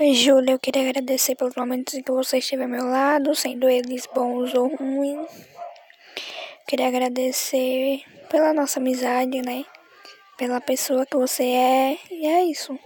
Júlia, eu queria agradecer pelos momentos em que você esteve ao meu lado, sendo eles bons ou ruins. Queria agradecer pela nossa amizade, né? Pela pessoa que você é. E é isso.